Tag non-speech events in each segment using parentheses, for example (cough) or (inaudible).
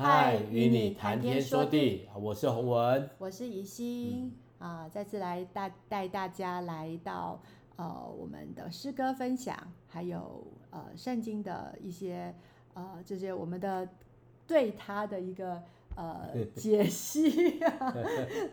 嗨，与你谈天说地，我是洪文，我是怡心啊、再次来带带大家来到呃我们的诗歌分享，还有呃圣经的一些呃这些我们的对他的一个呃 (laughs) 解析，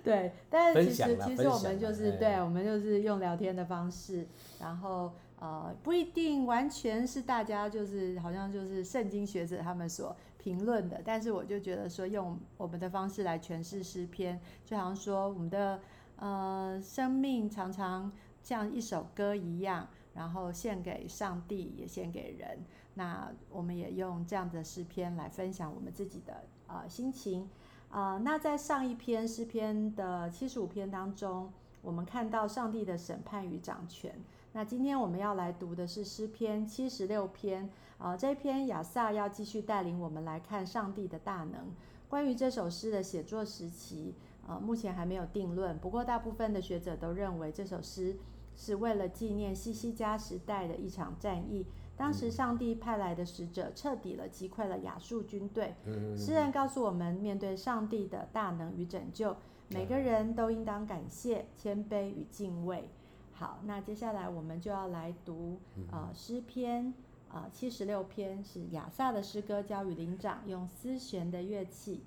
对，但是其实其实我们就是 (laughs) 对我们就是用聊天的方式，然后。呃，不一定完全是大家就是好像就是圣经学者他们所评论的，但是我就觉得说用我们的方式来诠释诗篇，就好像说我们的呃生命常常像一首歌一样，然后献给上帝，也献给人。那我们也用这样的诗篇来分享我们自己的呃心情啊、呃。那在上一篇诗篇的七十五篇当中，我们看到上帝的审判与掌权。那今天我们要来读的是诗篇七十六篇啊、呃，这一篇亚萨要继续带领我们来看上帝的大能。关于这首诗的写作时期，呃，目前还没有定论。不过，大部分的学者都认为这首诗是为了纪念西西家时代的一场战役。当时上帝派来的使者彻底了击溃了亚述军队。诗人告诉我们，面对上帝的大能与拯救，每个人都应当感谢、谦卑与敬畏。好，那接下来我们就要来读呃诗篇呃七十六篇，是亚萨的诗歌，交与灵长，用丝弦的乐器。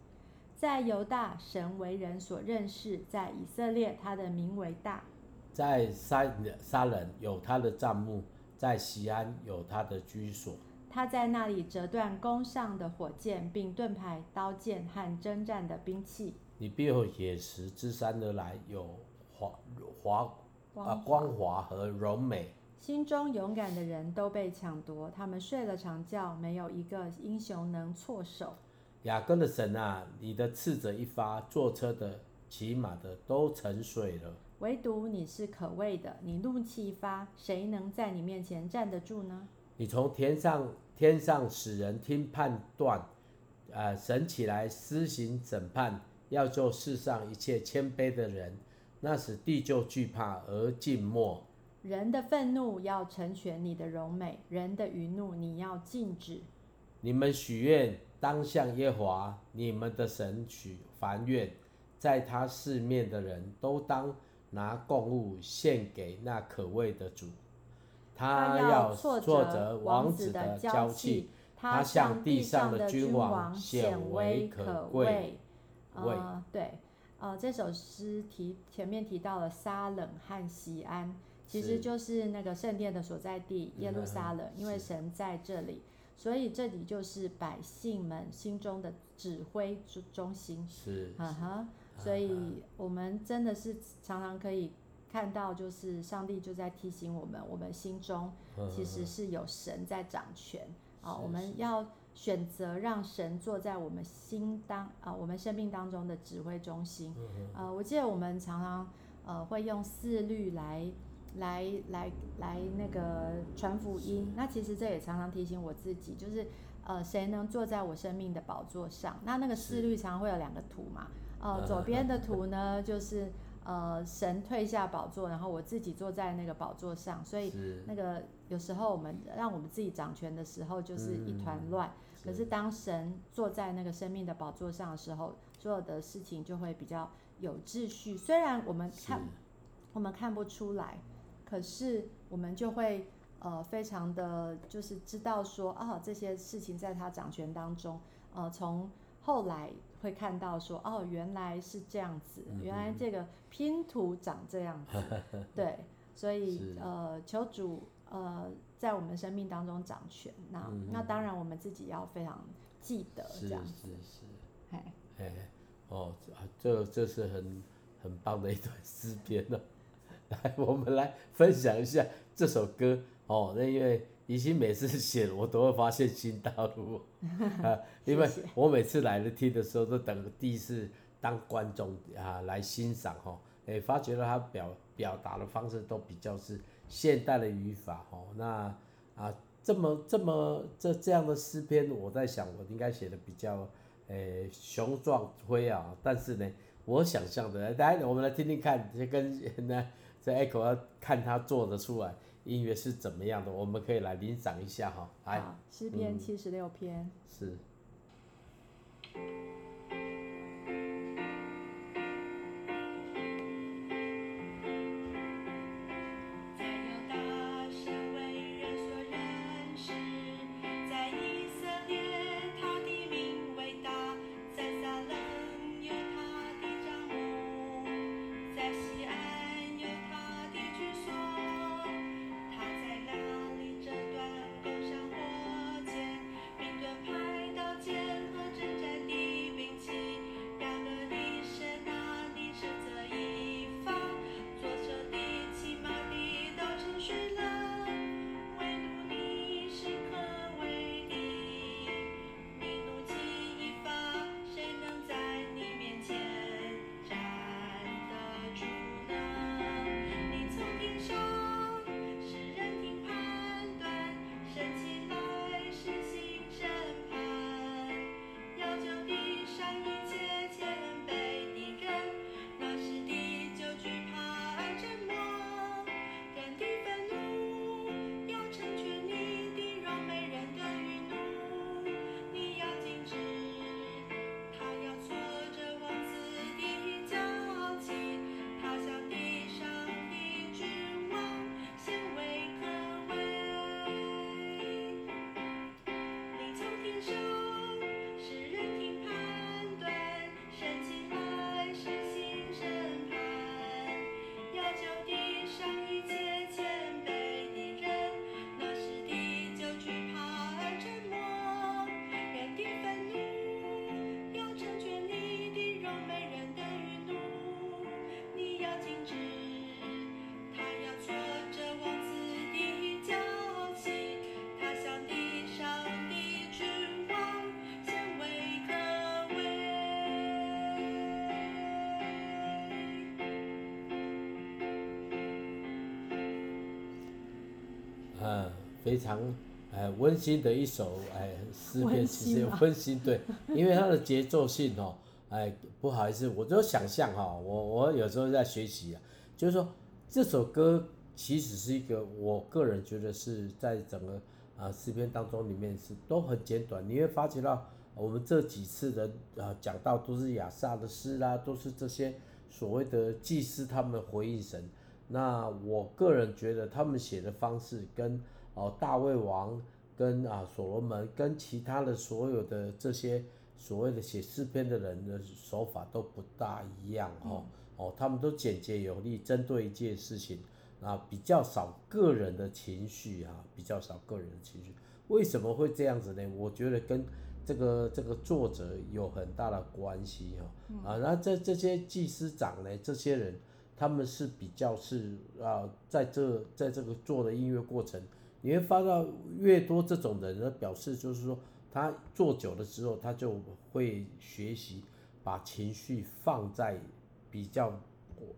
在犹大，神为人所认识；在以色列，他的名为大。在撒撒人有他的帐幕，在西安有他的居所。他在那里折断弓上的火箭，并盾牌、刀剑和征战的兵器。你必有野石之山而来，有华华。啊，光华和柔美，心中勇敢的人都被抢夺，他们睡了长觉，没有一个英雄能措手。雅各的神啊，你的斥责一发，坐车的、骑马的都沉睡了。唯独你是可畏的，你怒气一发，谁能在你面前站得住呢？你从天上天上使人听判断，呃，神起来施行审判，要救世上一切谦卑的人。那时地就惧怕而静默。人的愤怒要成全你的柔美，人的愚怒你要禁止。你们许愿当向耶和华你们的神许凡愿，在他四面的人都当拿供物献给那可畏的主。他要挫折王子的娇气，他向地上的君王显为可畏。呃，对。呃，这首诗提前面提到了沙冷和西安，其实就是那个圣殿的所在地耶路撒冷，因为神在这里，所以这里就是百姓们心中的指挥中心。是，哈哈，所以我们真的是常常可以看到，就是上帝就在提醒我们，我们心中其实是有神在掌权啊，我们要。选择让神坐在我们心当啊、呃，我们生命当中的指挥中心。呃，我记得我们常常呃会用四律来来来来那个传福音。那其实这也常常提醒我自己，就是呃谁能坐在我生命的宝座上？那那个四律常常会有两个图嘛。呃，左边的图呢就是呃神退下宝座，然后我自己坐在那个宝座上。所以那个有时候我们让我们自己掌权的时候，就是一团乱。可是当神坐在那个生命的宝座上的时候，所有的事情就会比较有秩序。虽然我们看我们看不出来，可是我们就会呃非常的就是知道说啊，这些事情在他掌权当中。呃，从后来会看到说哦，原来是这样子，原来这个拼图长这样子。对，(laughs) 所以呃，求主呃。在我们生命当中掌权，那、嗯、那当然我们自己要非常记得这样子。是是是，嘿，嘿，哦，这这是很很棒的一段诗篇呢。来，(laughs) 我们来分享一下这首歌哦。那因为怡心每次写，我都会发现新大陆 (laughs) 啊，因为我每次来了听的时候，都等第一次当观众啊来欣赏哈，哎，发觉到他表表达的方式都比较是。现代的语法，哦，那啊，这么这么这这样的诗篇，我在想，我应该写的比较，诶、欸，雄壮辉昂。但是呢，我想象的，来，我们来听听看，这跟那 (laughs) 这 Echo 要看他做的出来音乐是怎么样的，我们可以来领赏一下哈。来，诗篇七十六篇。是。呃，非常呃温馨的一首哎诗篇，其实温馨对，因为它的节奏性哦，哎不好意思，我就想象哈，我我有时候在学习啊，就是说这首歌其实是一个我个人觉得是在整个啊诗篇当中里面是都很简短，你会发觉到我们这几次的啊讲到都是亚萨的诗啦，都是这些所谓的祭司他们回应神。那我个人觉得他们写的方式跟哦大卫王跟啊所罗门跟其他的所有的这些所谓的写诗篇的人的手法都不大一样哦哦，他们都简洁有力，针对一件事情啊比较少个人的情绪啊，比较少个人的情绪。为什么会这样子呢？我觉得跟这个这个作者有很大的关系哈啊，那这这些祭司长呢，这些人。他们是比较是啊，在这在这个做的音乐过程，你会发到越多这种人呢，表示就是说他做久了之后，他就会学习把情绪放在比较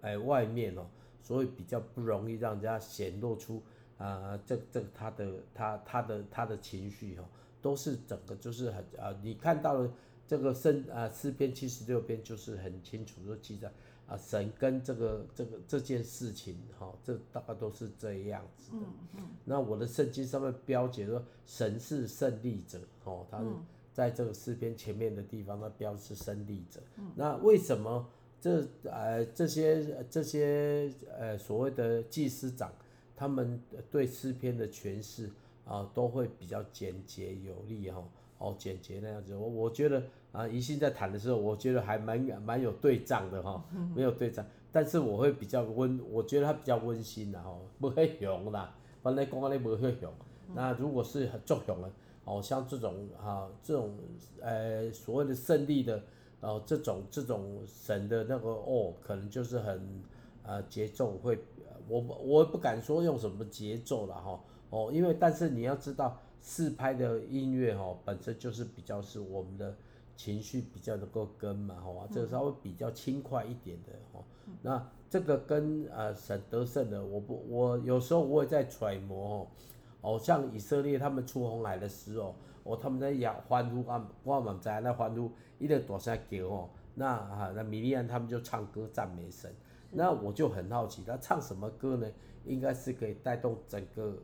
哎外面哦，所以比较不容易让人家显露出啊这这他的他他的他的情绪哦，都是整个就是很啊，你看到了这个圣啊诗篇七十六篇就是很清楚的记载。啊，神跟这个这个这件事情，哈、哦，这大概都是这样子的。嗯嗯、那我的圣经上面标解说，神是胜利者，哦，他是在这个诗篇前面的地方，他标示胜利者。嗯、那为什么这呃这些这些呃所谓的祭司长，他们对诗篇的诠释啊，都会比较简洁有力，哈、哦，哦，简洁那样子。我我觉得。啊，宜兴在谈的时候，我觉得还蛮蛮有对仗的哈，没有对仗，但是我会比较温，我觉得他比较温馨的哈，不会熊啦，本来讲的不会熊。那如果是很作雄的，哦，像这种哈，这种呃所谓的胜利的，哦，这种这种神的那个哦，可能就是很呃节奏会，我我不敢说用什么节奏了哈，哦，因为但是你要知道，四拍的音乐哈，本身就是比较是我们的。情绪比较能够跟嘛，吼，这个稍微比较轻快一点的，吼、嗯。那这个跟呃神得胜的，我不，我有时候我也在揣摩，哦，哦像以色列他们出红海的时候，哦，他们在摇欢呼啊，我们在那欢呼，一直大声叫哦，那啊，那米利安他们就唱歌赞美神，那我就很好奇，他唱什么歌呢？应该是可以带动整个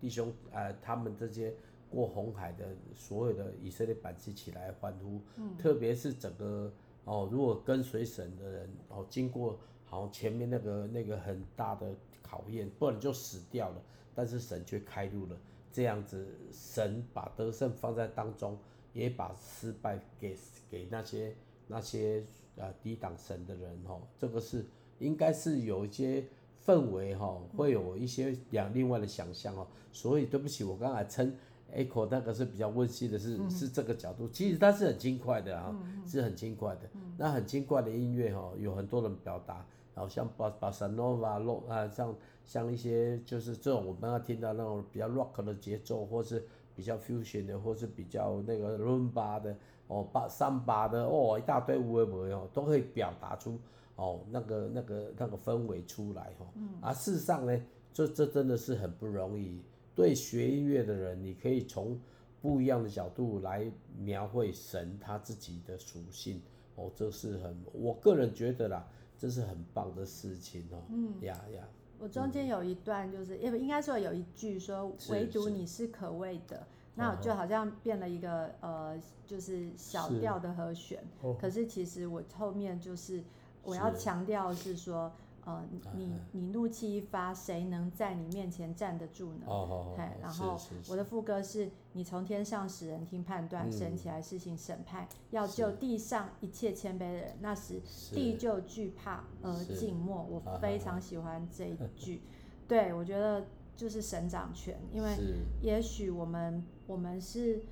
弟兄，呃，他们这些。过红海的所有的以色列百姓起来欢呼，嗯、特别是整个哦，如果跟随神的人哦，经过好像前面那个那个很大的考验，不然就死掉了，但是神却开路了，这样子神把得胜放在当中，也把失败给给那些那些呃抵挡神的人哦，这个是应该是有一些氛围哈，会有一些两另外的想象哦，所以对不起，我刚才称。Echo 那个是比较温馨的是，是、嗯、是这个角度，其实它是很轻快的啊，嗯、是很轻快的。嗯、那很轻快的音乐哈，有很多人表达，然后像巴巴萨诺瓦洛啊，像像一些就是这种我们要听到那种比较 rock 的节奏，或是比较 fusion 的，或是比较那个伦巴的哦，巴桑巴的哦，一大堆无为无为哦，都可以表达出哦那个那个那个氛围出来哈。嗯、啊，事实上呢，这这真的是很不容易。对学音乐的人，你可以从不一样的角度来描绘神他自己的属性哦，这是很，我个人觉得啦，这是很棒的事情哦。嗯呀呀，我中间有一段就是，因为应该说有一句说，唯独你是可畏的，那就好像变了一个呃，就是小调的和弦，可是其实我后面就是我要强调是说。呃，你你怒气一发，谁能在你面前站得住呢？哦，然后我的副歌是：你从天上使人听判断，神起来施行审判，要救地上一切谦卑的人，那时地就惧怕而静默。我非常喜欢这一。句，对，我觉得就是神掌权，因为也许我们我们是。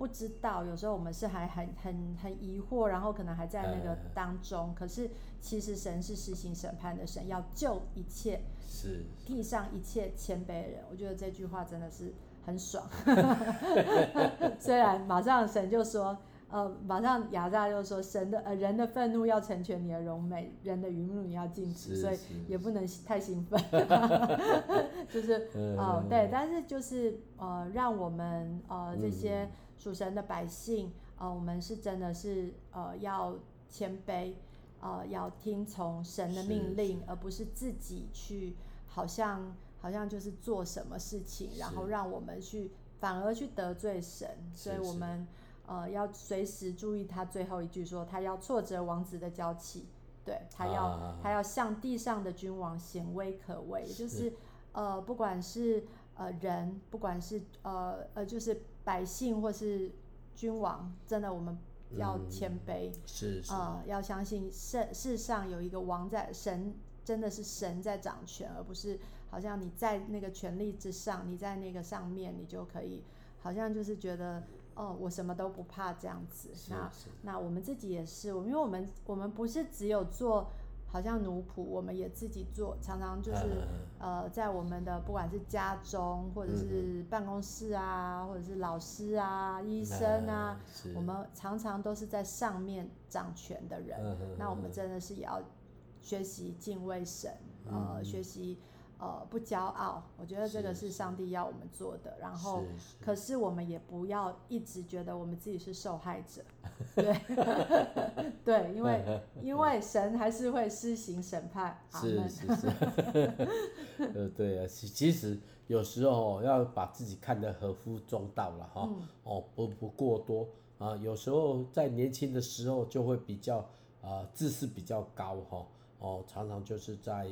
不知道，有时候我们是还很很很疑惑，然后可能还在那个当中。可是其实神是施行审判的神，要救一切是地上一切谦卑的人。我觉得这句话真的是很爽。(laughs) 虽然马上神就说，呃，马上亚萨就说，神的呃人的愤怒要成全你的荣美，人的愚怒你要禁止，所以也不能太兴奋。(laughs) 就是哦、呃，对，但是就是呃，让我们呃这些。属神的百姓，呃，我们是真的是呃要谦卑，呃要听从神的命令，而不是自己去好像好像就是做什么事情，然后让我们去反而去得罪神，所以我们呃要随时注意他最后一句说，他要挫折王子的娇气，对，他要、啊、他要向地上的君王显威可畏，是就是。呃不管是呃人，不管是呃呃就是。百姓或是君王，真的我们要谦卑，嗯、是是。啊、呃，要相信世世上有一个王在，神真的是神在掌权，而不是好像你在那个权力之上，你在那个上面，你就可以好像就是觉得哦，我什么都不怕这样子。是那是那我们自己也是，因为我们我们不是只有做。好像奴仆，我们也自己做，常常就是、啊、呃，在我们的不管是家中，或者是办公室啊，嗯、或者是老师啊、医生啊，啊我们常常都是在上面掌权的人。啊、那我们真的是也要学习敬畏神，嗯、呃，学习。呃，不骄傲，我觉得这个是上帝要我们做的。然后，可是我们也不要一直觉得我们自己是受害者，(laughs) 对，(laughs) 对，因为 (laughs) 因为神还是会施行审判。是是是，呃，对啊，其实有时候要把自己看得合乎中道了哈，哦，不不过多啊。有时候在年轻的时候就会比较啊，自视比较高哈，哦，常常就是在。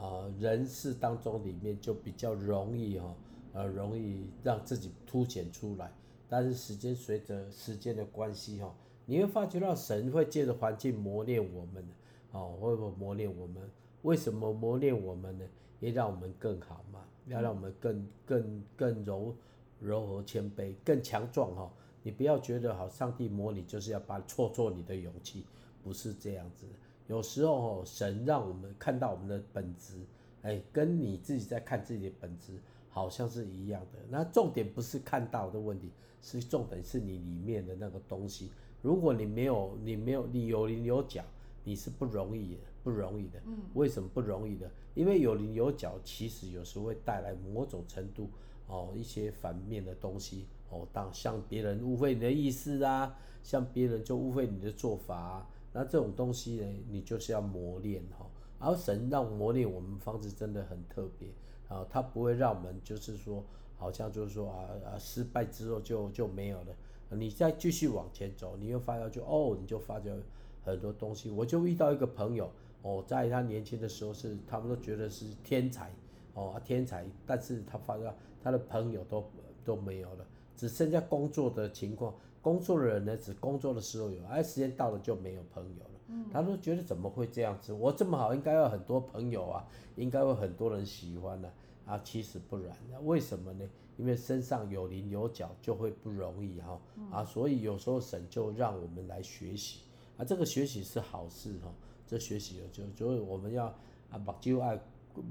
啊、人事当中里面就比较容易哈，呃，容易让自己凸显出来。但是时间随着时间的关系哈，你会发觉到神会借着环境磨练我们，哦，会不会磨练我们？为什么磨练我们呢？也让我们更好嘛，要让我们更更更柔柔和谦卑，更强壮哈。你不要觉得好，上帝磨你就是要把挫挫你的勇气，不是这样子。有时候神让我们看到我们的本质，哎，跟你自己在看自己的本质好像是一样的。那重点不是看到的问题，是重点是你里面的那个东西。如果你没有，你没有，你有棱有角，你是不容易的，不容易的。嗯。为什么不容易的？因为有棱有角，其实有时候会带来某种程度哦一些反面的东西哦，当像别人误会你的意思啊，像别人就误会你的做法啊。那这种东西呢，你就是要磨练哈。而神让磨练我们方式真的很特别啊，他不会让我们就是说，好像就是说啊啊失败之后就就没有了。你再继续往前走，你又发现就哦，你就发觉很多东西。我就遇到一个朋友哦，在他年轻的时候是他们都觉得是天才哦，天才，但是他发现他的朋友都都没有了，只剩下工作的情况。工作的人呢，只工作的时候有，而时间到了就没有朋友了。嗯，他都觉得怎么会这样子？我这么好，应该有很多朋友啊，应该有很多人喜欢呢。啊，其实不然，为什么呢？因为身上有棱有角就会不容易哈。啊，所以有时候神就让我们来学习啊，这个学习是好事哈。这学习就就是我们要啊，把就爱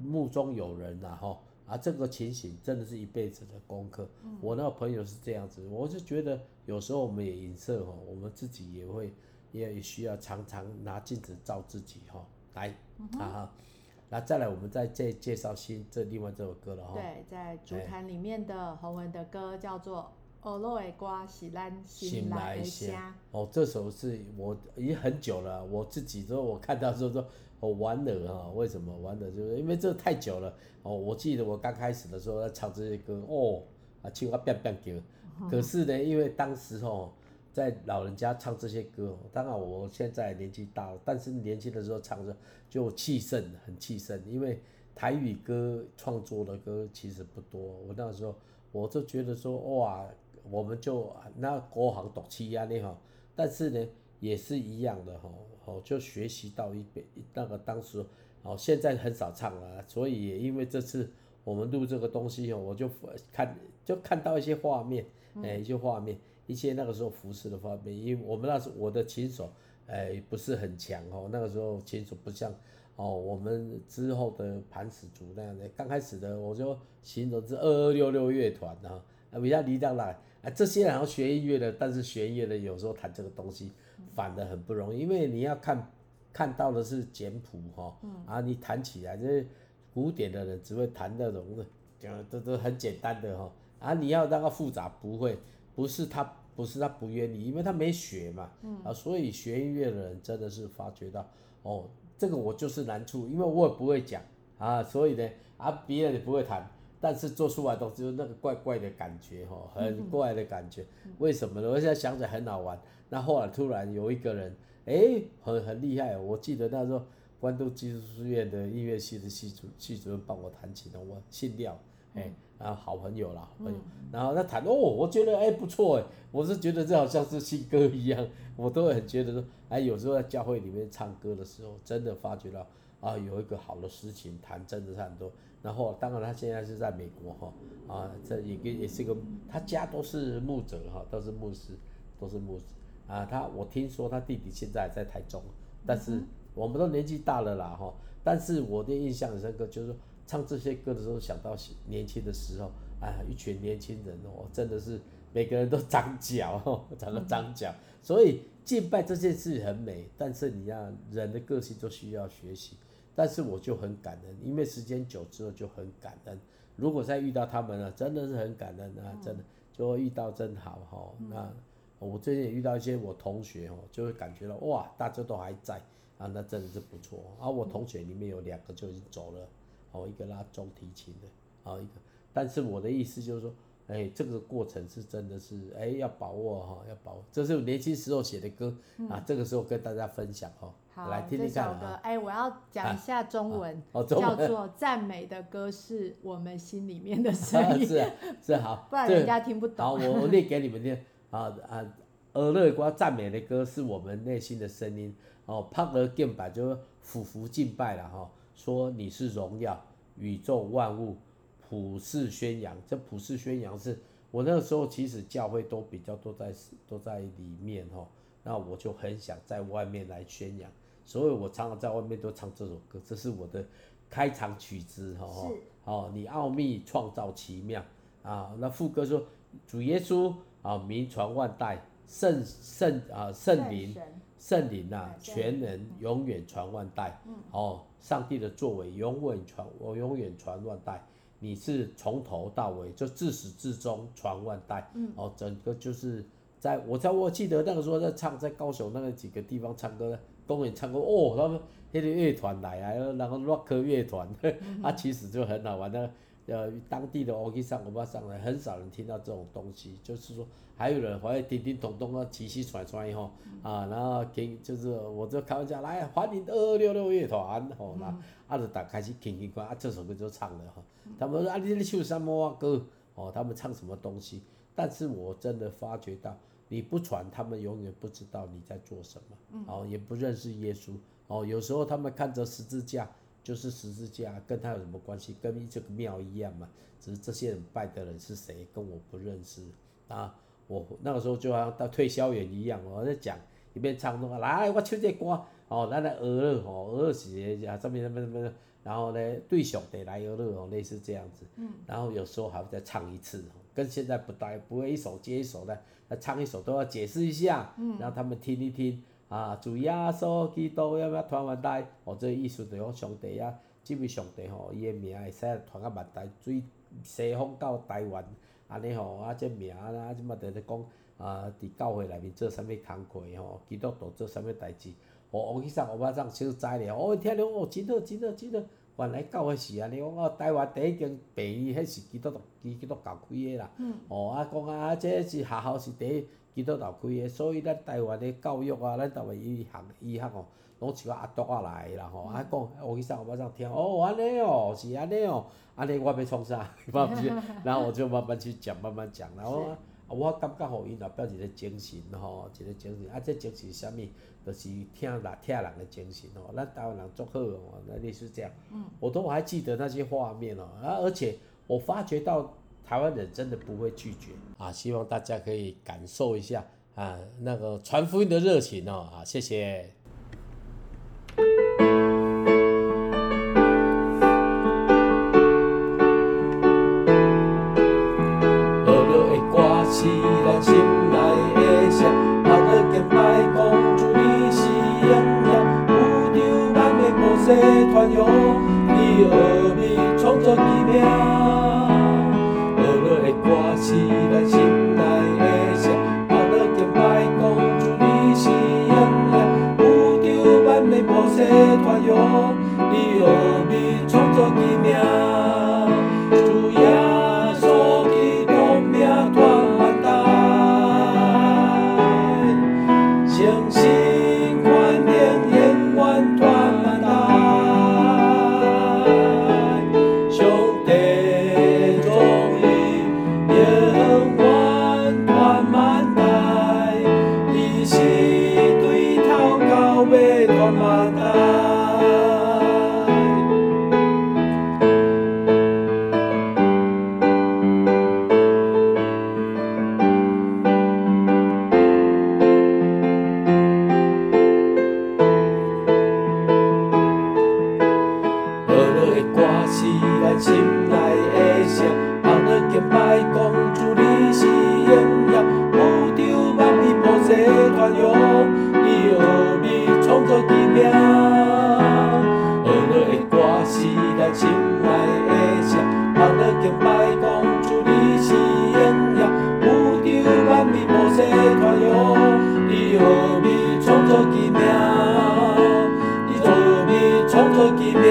目中有人呐哈。啊，这个情形真的是一辈子的功课。我那个朋友是这样子，我就觉得有时候我们也影射哈，我们自己也会也需要常常拿镜子照自己哈。来，啊，那再来我们再介介绍新这另外这首歌了哈。对，在主坛里面的洪文的歌叫做《俄罗的歌是咱心来的声》。哦，这首是我已经很久了，我自己说我看到说说。我玩了啊！为什么玩了？就是因为这太久了哦。我记得我刚开始的时候在唱这些歌哦，啊，青蛙变变叫。可是呢，因为当时哦，在老人家唱这些歌，当然我现在年纪大了，但是年轻的时候唱着就气盛，很气盛。因为台语歌创作的歌其实不多，我那时候我就觉得说哇，我们就那国行读书啊那哈，但是呢，也是一样的哈。哦，就学习到一遍那个当时，哦，现在很少唱了，所以也因为这次我们录这个东西哦，我就看 (laughs) 就看到一些画面，哎，一些画面，一些那个时候服饰的画面，因为我们那时我的琴手，哎，不是很强哦，那个时候琴手不像哦，我们之后的磐石族那样的，刚开始的我就形容是二二六六乐团啊，比较离当来，啊，这些然后学音乐的，但是学音乐的有时候弹这个东西。反的很不容易，因为你要看看到的是简谱哈，啊，你弹起来这古典的人只会弹那种的，都都很简单的哈，啊，你要那个复杂不会，不是他不是他不愿意，因为他没学嘛，啊，所以学音乐的人真的是发觉到，哦，这个我就是难处，因为我也不会讲啊，所以呢，啊，别人也不会弹。但是做出来都是那个怪怪的感觉哈，很怪的感觉，为什么呢？我现在想起来很好玩。那后来突然有一个人，哎，很很厉害。我记得那时候关渡技术书院的音乐系的系主系主任帮我弹琴的，我姓廖，哎，然后好朋友啦，好朋友。然后他弹哦，我觉得哎不错哎，我是觉得这好像是新歌一样，我都很觉得说，哎，有时候在教会里面唱歌的时候，真的发觉到啊，有一个好的诗情弹，真的是很多。然后，当然他现在是在美国哈，啊，这也也是一个，他家都是牧者哈，都是牧师，都是牧师啊。他我听说他弟弟现在在台中，但是我们都年纪大了啦哈。但是我的印象很深刻，就是说唱这些歌的时候，想到年轻的时候，啊，一群年轻人哦，真的是每个人都长脚，(laughs) 长个长脚。所以敬拜这件事很美，但是你要人的个性都需要学习。但是我就很感恩，因为时间久之后就很感恩。如果再遇到他们了，真的是很感恩啊，真的就会遇到真好哈。那我最近也遇到一些我同学哦，就会感觉到哇，大家都还在啊，那真的是不错。啊，我同学里面有两个就已经走了，哦，一个拉中提琴的，哦一个。但是我的意思就是说。哎，这个过程是真的是哎，要把握哈，要把握。这是我年轻时候写的歌、嗯、啊，这个时候跟大家分享哈。好，来听听看啊。哎，我要讲一下中文，啊哦、中文叫做赞美的歌是我们心里面的声音。是啊，是好，(laughs) 不然人家听不懂。好，我我念给你们听啊啊，俄勒瓜赞美的歌是我们内心的声音。哦，帕尔敬拜就是俯伏敬拜了哈，说你是荣耀宇宙万物。普世宣扬，这普世宣扬是我那个时候其实教会都比较都在都在里面哈，那我就很想在外面来宣扬，所以我常常在外面都唱这首歌，这是我的开场曲子哈。是。哦，你奥秘创造奇妙啊，那副歌说主耶稣啊名传万代，圣圣啊圣灵圣灵啊全能永远传万代。嗯。哦，上帝的作为永远传我永远传万代。你是从头到尾就自始至终传万代，嗯，哦，整个就是在我在我记得那个时候在唱在高雄那个几个地方唱歌，公园唱歌哦，他们那个乐团来啊，然后 rock 乐团，(laughs) 啊，其实就很好玩的，呃当地的欧吉上欧巴上来，很少人听到这种东西，就是说还有人会叮叮咚咚啊，齐齐传传以后啊，然后听就是我就开玩笑来欢迎二二六六乐团吼，那啊就打开始听听看啊，这首歌就唱了哈，他们说啊你你唱什么歌？哦，他们唱什么东西？但是我真的发觉到，你不传，他们永远不知道你在做什么，哦，也不认识耶稣，哦，有时候他们看着十字架。就是十字架跟他有什么关系？跟这个庙一样嘛。只是这些人拜的人是谁，跟我不认识啊。我那个时候就好像到推销员一样，我在讲一边唱那个来，我唱这歌哦，咱来俄勒哦，俄勒是啊，这边那边那边，然后呢对上得来俄勒哦，类似这样子。嗯。然后有时候还会再唱一次，跟现在不带不会一首接一首的，那唱一首都要解释一下，嗯，让他们听一听。啊，主耶稣基督要要传万代，哦，这个意思就讲上帝啊，这位上帝吼，伊个名会使传到万代，最西方到台湾，安尼吼，啊，这名啊，即嘛在咧讲啊，伫教会内面做啥物工课吼，基督徒做啥物代志，哦，我去上，我马上就知咧，哦，听了哦，真好，真好，真好，原来教会是安尼，我讲台湾第一间病院，迄是基督徒基督教开个啦，嗯，哦，啊，讲啊，这是学校是第。基督教开的，所以咱台湾的教育啊，咱台湾医学医学哦，拢是个阿独啊来啦吼，啊讲，我去上我马上听，哦安尼哦，是安尼哦，安尼我要创啥？然后我就慢慢去讲，慢慢讲，然后我感觉吼，伊若表示一个精神吼，一个精神，啊这精神啥物？就是听人听人的精神吼，咱台湾人足好哦，那类似这样，嗯我都还记得那些画面哦，啊而且我发觉到。台湾人真的不会拒绝啊！希望大家可以感受一下啊，那个传福音的热情哦！啊，谢谢。你无西团哟，你何必创造奇妙？你何必创造奇妙？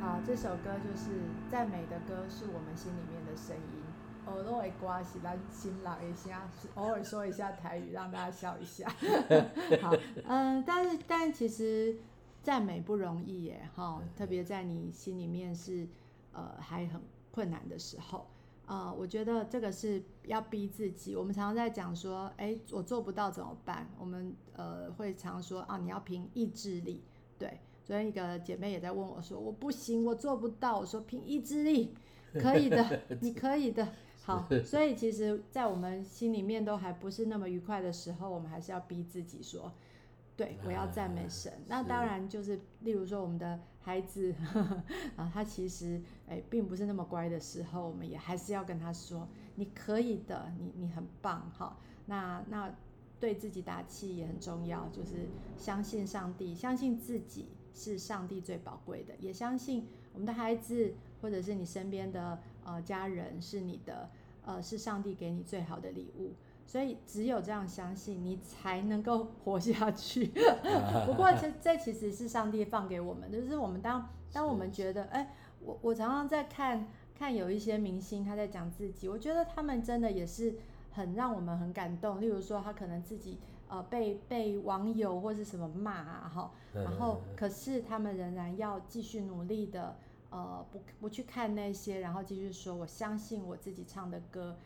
好，这首歌就是赞美的歌，是我们心里面的声音。耳朵会刮起来，新郎一下，偶尔说一下台语，让大家笑一下。(laughs) 好，嗯，但是，但其实赞美不容易耶，哈，特别在你心里面是呃还很困难的时候，呃，我觉得这个是要逼自己。我们常常在讲说，哎，我做不到怎么办？我们呃会常说啊，你要凭意志力。对，昨天一个姐妹也在问我说，我不行，我做不到。我说凭意志力，可以的，(laughs) 你可以的。好，所以其实，在我们心里面都还不是那么愉快的时候，我们还是要逼自己说，对，我要赞美神。啊、那当然就是，例如说我们的孩子，呵 (laughs) 呵啊，他其实诶并不是那么乖的时候，我们也还是要跟他说，你可以的，你你很棒，哈。那那对自己打气也很重要，就是相信上帝，相信自己是上帝最宝贵的，也相信我们的孩子或者是你身边的呃家人是你的。呃，是上帝给你最好的礼物，所以只有这样相信，你才能够 (laughs) 活下去。(laughs) 不过这这其实是上帝放给我们的，就是我们当当我们觉得，哎，我我常常在看看有一些明星他在讲自己，我觉得他们真的也是很让我们很感动。例如说，他可能自己呃被被网友或是什么骂啊，哈，然后可是他们仍然要继续努力的，呃，不不去看那些，然后继续说，我相信我自己唱的歌。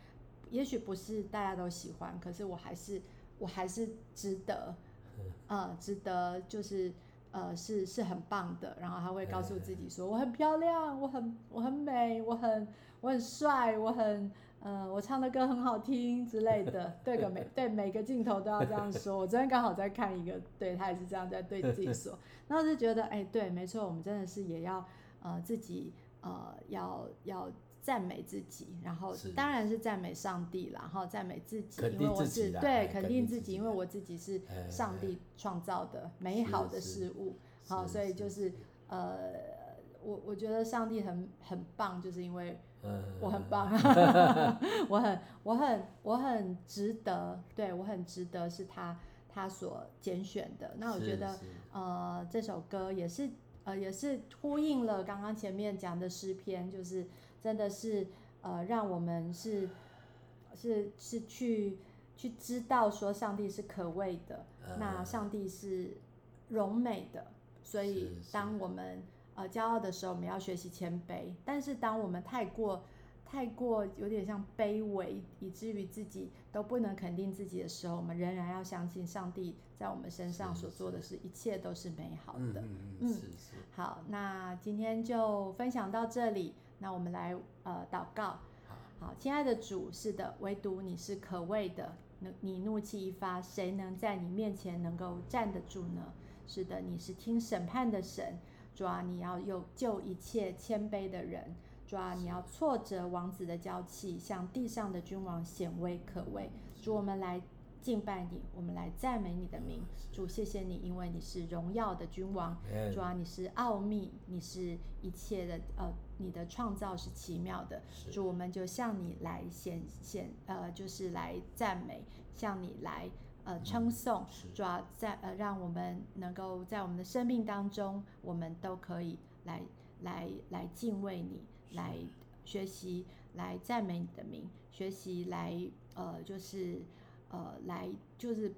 也许不是大家都喜欢，可是我还是我还是值得，(laughs) 呃，值得就是呃是是很棒的。然后他会告诉自己说，我很漂亮，我很我很美，我很我很帅，我很呃我唱的歌很好听之类的。(laughs) 对个每对每个镜头都要这样说。我昨天刚好在看一个，对他也是这样在对自己说。(laughs) 然后就觉得哎，对，没错，我们真的是也要呃自己呃要要。赞美自己，然后当然是赞美上帝啦，然后赞美自己，因为我是对肯定自己，因为我自己是上帝创造的美好的事物，好，所以就是呃，我我觉得上帝很很棒，就是因为我很棒，(laughs) 我很我很我很值得，对我很值得是他他所拣选的。那我觉得呃这首歌也是呃也是呼应了刚刚前面讲的诗篇，就是。真的是，呃，让我们是，是是去去知道说上帝是可畏的，嗯、那上帝是荣美的，所以当我们呃骄傲的时候，我们要学习谦卑。但是当我们太过太过有点像卑微，以至于自己都不能肯定自己的时候，我们仍然要相信上帝在我们身上所做的是，一切都是美好的。嗯，嗯，是是。好，那今天就分享到这里。那我们来呃祷告，好，亲爱的主，是的，唯独你是可畏的，你怒气一发，谁能在你面前能够站得住呢？是的，你是听审判的神，主啊，你要有救一切谦卑的人，主啊，你要挫折王子的娇气，向地上的君王显威可畏，主，我们来。敬拜你，我们来赞美你的名，主，谢谢你，因为你是荣耀的君王，主啊，你是奥秘，你是一切的，呃，你的创造是奇妙的，主，我们就向你来显显，呃，就是来赞美，向你来呃称颂，主要，在呃，让我们能够在我们的生命当中，我们都可以来来来敬畏你，来学习，来赞美你的名，学习来呃，就是。呃，来就是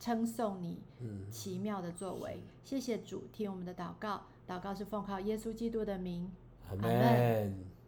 称颂你奇妙的作为，嗯、谢谢主听我们的祷告，祷告是奉靠耶稣基督的名，阿门。